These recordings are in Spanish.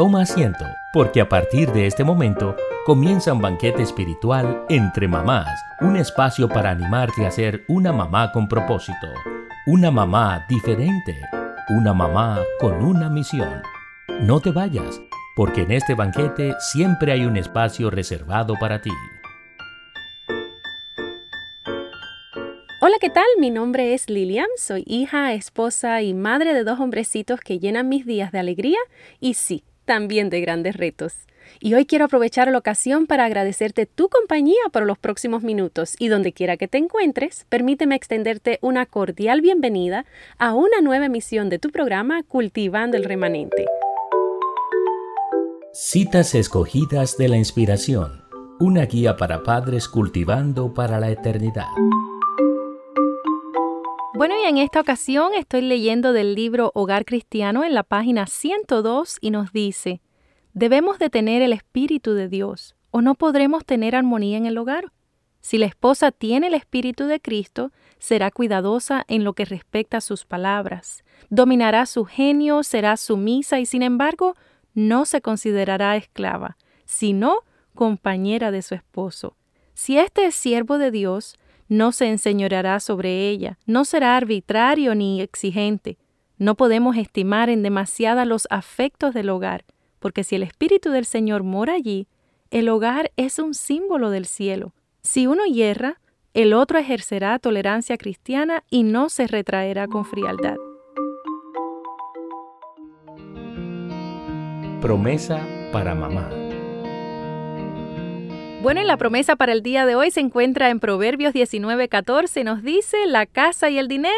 toma asiento, porque a partir de este momento comienza un banquete espiritual entre mamás, un espacio para animarte a ser una mamá con propósito, una mamá diferente, una mamá con una misión. No te vayas, porque en este banquete siempre hay un espacio reservado para ti. Hola, ¿qué tal? Mi nombre es Lilian, soy hija, esposa y madre de dos hombrecitos que llenan mis días de alegría y sí, también de grandes retos. Y hoy quiero aprovechar la ocasión para agradecerte tu compañía por los próximos minutos y donde quiera que te encuentres, permíteme extenderte una cordial bienvenida a una nueva emisión de tu programa Cultivando el Remanente. Citas escogidas de la inspiración, una guía para padres cultivando para la eternidad. Bueno, y en esta ocasión estoy leyendo del libro Hogar Cristiano en la página 102 y nos dice, debemos de tener el Espíritu de Dios o no podremos tener armonía en el hogar. Si la esposa tiene el Espíritu de Cristo, será cuidadosa en lo que respecta a sus palabras, dominará su genio, será sumisa y sin embargo no se considerará esclava, sino compañera de su esposo. Si éste es siervo de Dios, no se enseñoreará sobre ella, no será arbitrario ni exigente. No podemos estimar en demasiada los afectos del hogar, porque si el Espíritu del Señor mora allí, el hogar es un símbolo del cielo. Si uno hierra, el otro ejercerá tolerancia cristiana y no se retraerá con frialdad. Promesa para mamá. Bueno, en la promesa para el día de hoy se encuentra en Proverbios 19:14. Nos dice, la casa y el dinero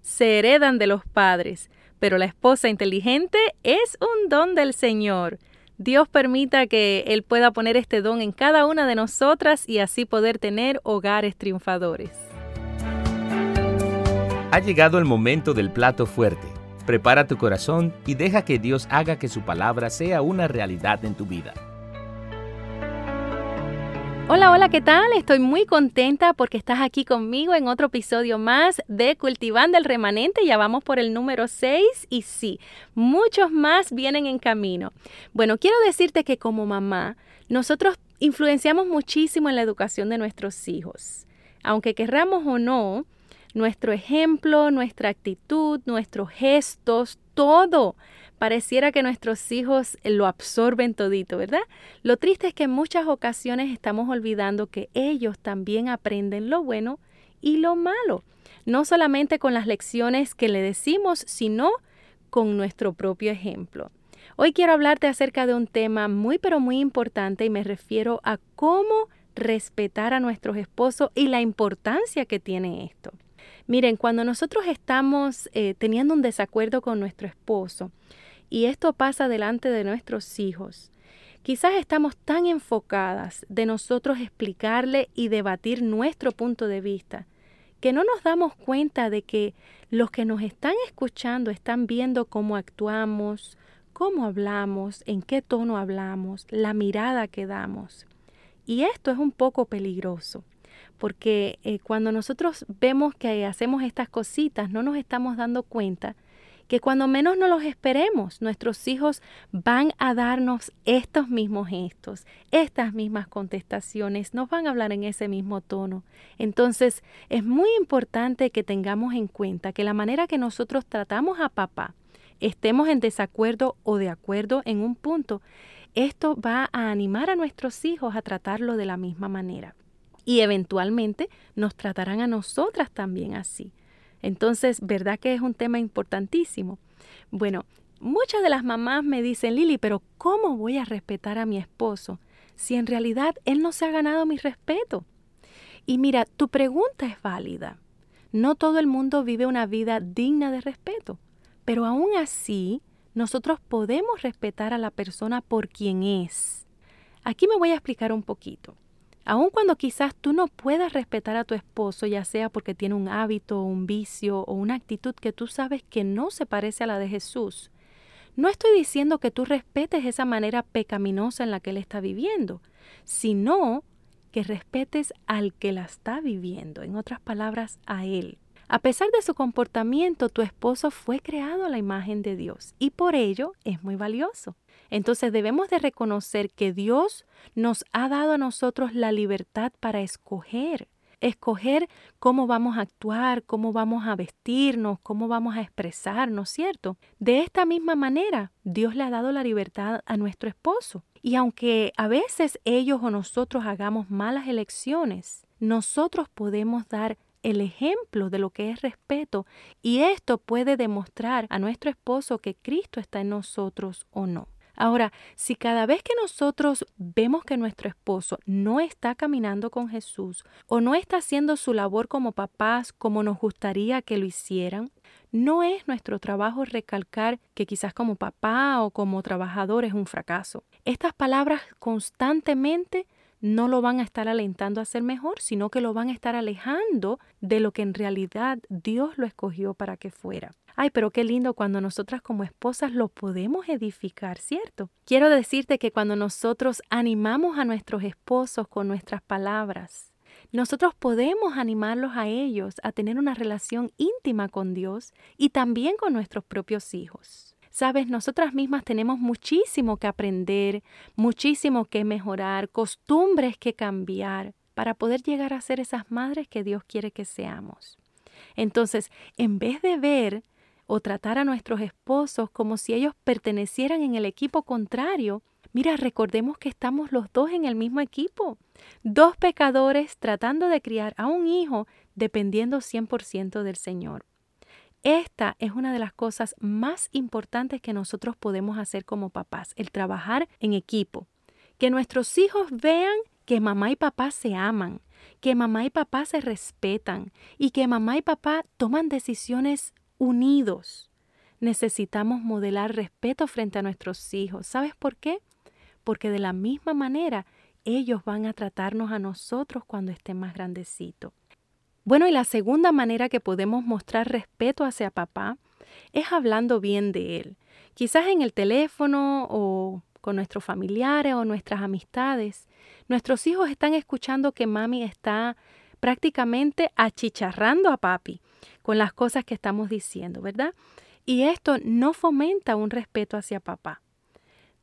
se heredan de los padres, pero la esposa inteligente es un don del Señor. Dios permita que Él pueda poner este don en cada una de nosotras y así poder tener hogares triunfadores. Ha llegado el momento del plato fuerte. Prepara tu corazón y deja que Dios haga que su palabra sea una realidad en tu vida. Hola, hola, ¿qué tal? Estoy muy contenta porque estás aquí conmigo en otro episodio más de Cultivando el Remanente. Ya vamos por el número 6 y sí, muchos más vienen en camino. Bueno, quiero decirte que como mamá, nosotros influenciamos muchísimo en la educación de nuestros hijos. Aunque querramos o no, nuestro ejemplo, nuestra actitud, nuestros gestos, todo pareciera que nuestros hijos lo absorben todito, ¿verdad? Lo triste es que en muchas ocasiones estamos olvidando que ellos también aprenden lo bueno y lo malo, no solamente con las lecciones que le decimos, sino con nuestro propio ejemplo. Hoy quiero hablarte acerca de un tema muy pero muy importante y me refiero a cómo respetar a nuestros esposos y la importancia que tiene esto. Miren, cuando nosotros estamos eh, teniendo un desacuerdo con nuestro esposo, y esto pasa delante de nuestros hijos. Quizás estamos tan enfocadas de nosotros explicarle y debatir nuestro punto de vista que no nos damos cuenta de que los que nos están escuchando están viendo cómo actuamos, cómo hablamos, en qué tono hablamos, la mirada que damos. Y esto es un poco peligroso, porque eh, cuando nosotros vemos que hacemos estas cositas, no nos estamos dando cuenta que cuando menos nos los esperemos, nuestros hijos van a darnos estos mismos gestos, estas mismas contestaciones, nos van a hablar en ese mismo tono. Entonces, es muy importante que tengamos en cuenta que la manera que nosotros tratamos a papá, estemos en desacuerdo o de acuerdo en un punto, esto va a animar a nuestros hijos a tratarlo de la misma manera. Y eventualmente nos tratarán a nosotras también así. Entonces, ¿verdad que es un tema importantísimo? Bueno, muchas de las mamás me dicen, Lili, pero ¿cómo voy a respetar a mi esposo si en realidad él no se ha ganado mi respeto? Y mira, tu pregunta es válida. No todo el mundo vive una vida digna de respeto, pero aún así nosotros podemos respetar a la persona por quien es. Aquí me voy a explicar un poquito. Aun cuando quizás tú no puedas respetar a tu esposo, ya sea porque tiene un hábito, un vicio o una actitud que tú sabes que no se parece a la de Jesús, no estoy diciendo que tú respetes esa manera pecaminosa en la que él está viviendo, sino que respetes al que la está viviendo, en otras palabras, a él. A pesar de su comportamiento, tu esposo fue creado a la imagen de Dios y por ello es muy valioso. Entonces debemos de reconocer que Dios nos ha dado a nosotros la libertad para escoger escoger cómo vamos a actuar, cómo vamos a vestirnos, cómo vamos a expresarnos, ¿cierto? De esta misma manera, Dios le ha dado la libertad a nuestro esposo. Y aunque a veces ellos o nosotros hagamos malas elecciones, nosotros podemos dar el ejemplo de lo que es respeto y esto puede demostrar a nuestro esposo que Cristo está en nosotros o no. Ahora, si cada vez que nosotros vemos que nuestro esposo no está caminando con Jesús o no está haciendo su labor como papás como nos gustaría que lo hicieran, no es nuestro trabajo recalcar que quizás como papá o como trabajador es un fracaso. Estas palabras constantemente no lo van a estar alentando a ser mejor, sino que lo van a estar alejando de lo que en realidad Dios lo escogió para que fuera. Ay, pero qué lindo cuando nosotras como esposas lo podemos edificar, ¿cierto? Quiero decirte que cuando nosotros animamos a nuestros esposos con nuestras palabras, nosotros podemos animarlos a ellos a tener una relación íntima con Dios y también con nuestros propios hijos. Sabes, nosotras mismas tenemos muchísimo que aprender, muchísimo que mejorar, costumbres que cambiar para poder llegar a ser esas madres que Dios quiere que seamos. Entonces, en vez de ver o tratar a nuestros esposos como si ellos pertenecieran en el equipo contrario, mira, recordemos que estamos los dos en el mismo equipo. Dos pecadores tratando de criar a un hijo dependiendo 100% del Señor. Esta es una de las cosas más importantes que nosotros podemos hacer como papás, el trabajar en equipo. Que nuestros hijos vean que mamá y papá se aman, que mamá y papá se respetan y que mamá y papá toman decisiones unidos. Necesitamos modelar respeto frente a nuestros hijos. ¿Sabes por qué? Porque de la misma manera ellos van a tratarnos a nosotros cuando estén más grandecitos. Bueno, y la segunda manera que podemos mostrar respeto hacia papá es hablando bien de él. Quizás en el teléfono o con nuestros familiares o nuestras amistades. Nuestros hijos están escuchando que mami está prácticamente achicharrando a papi con las cosas que estamos diciendo, ¿verdad? Y esto no fomenta un respeto hacia papá.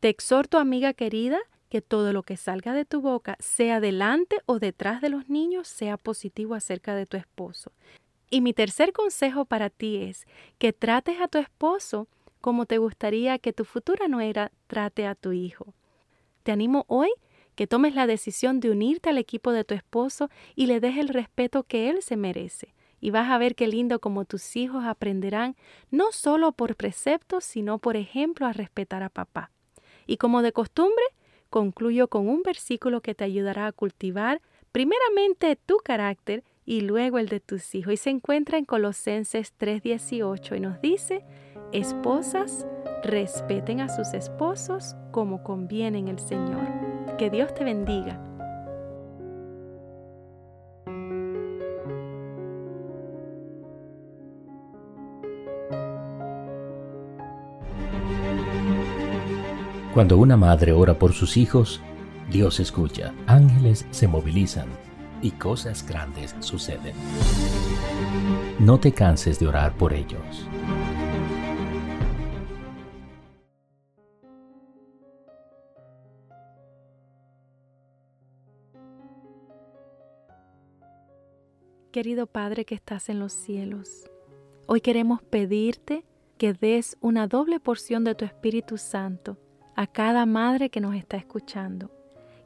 Te exhorto, amiga querida, que todo lo que salga de tu boca, sea delante o detrás de los niños, sea positivo acerca de tu esposo. Y mi tercer consejo para ti es que trates a tu esposo como te gustaría que tu futura nuera trate a tu hijo. Te animo hoy que tomes la decisión de unirte al equipo de tu esposo y le des el respeto que él se merece. Y vas a ver qué lindo como tus hijos aprenderán no solo por preceptos, sino por ejemplo a respetar a papá. Y como de costumbre, concluyo con un versículo que te ayudará a cultivar primeramente tu carácter y luego el de tus hijos. Y se encuentra en Colosenses 3:18 y nos dice, esposas, respeten a sus esposos como conviene en el Señor. Que Dios te bendiga. Cuando una madre ora por sus hijos, Dios escucha, ángeles se movilizan y cosas grandes suceden. No te canses de orar por ellos. Querido Padre que estás en los cielos, hoy queremos pedirte que des una doble porción de tu Espíritu Santo a cada madre que nos está escuchando.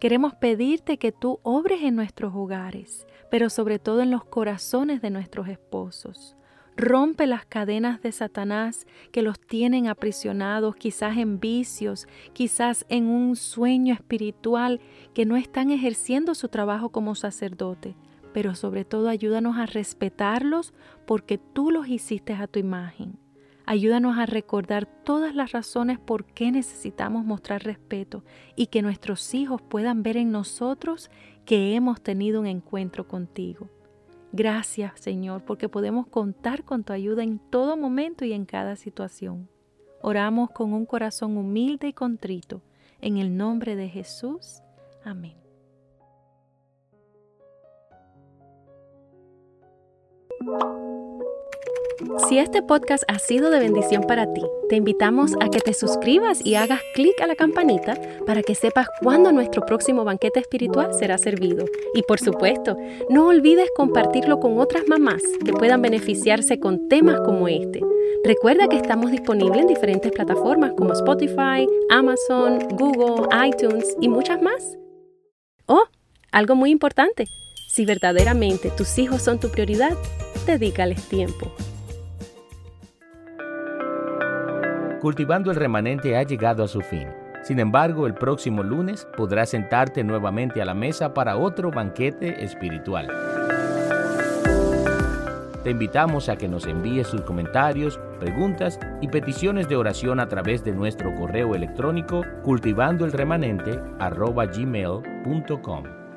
Queremos pedirte que tú obres en nuestros hogares, pero sobre todo en los corazones de nuestros esposos. Rompe las cadenas de Satanás que los tienen aprisionados, quizás en vicios, quizás en un sueño espiritual que no están ejerciendo su trabajo como sacerdote. Pero sobre todo ayúdanos a respetarlos porque tú los hiciste a tu imagen. Ayúdanos a recordar todas las razones por qué necesitamos mostrar respeto y que nuestros hijos puedan ver en nosotros que hemos tenido un encuentro contigo. Gracias Señor porque podemos contar con tu ayuda en todo momento y en cada situación. Oramos con un corazón humilde y contrito. En el nombre de Jesús. Amén. Si este podcast ha sido de bendición para ti, te invitamos a que te suscribas y hagas clic a la campanita para que sepas cuándo nuestro próximo banquete espiritual será servido. Y por supuesto, no olvides compartirlo con otras mamás que puedan beneficiarse con temas como este. Recuerda que estamos disponibles en diferentes plataformas como Spotify, Amazon, Google, iTunes y muchas más. Oh, algo muy importante. Si verdaderamente tus hijos son tu prioridad, dedícales tiempo. Cultivando el remanente ha llegado a su fin. Sin embargo, el próximo lunes podrás sentarte nuevamente a la mesa para otro banquete espiritual. Te invitamos a que nos envíes sus comentarios, preguntas y peticiones de oración a través de nuestro correo electrónico cultivandoelremanente@gmail.com.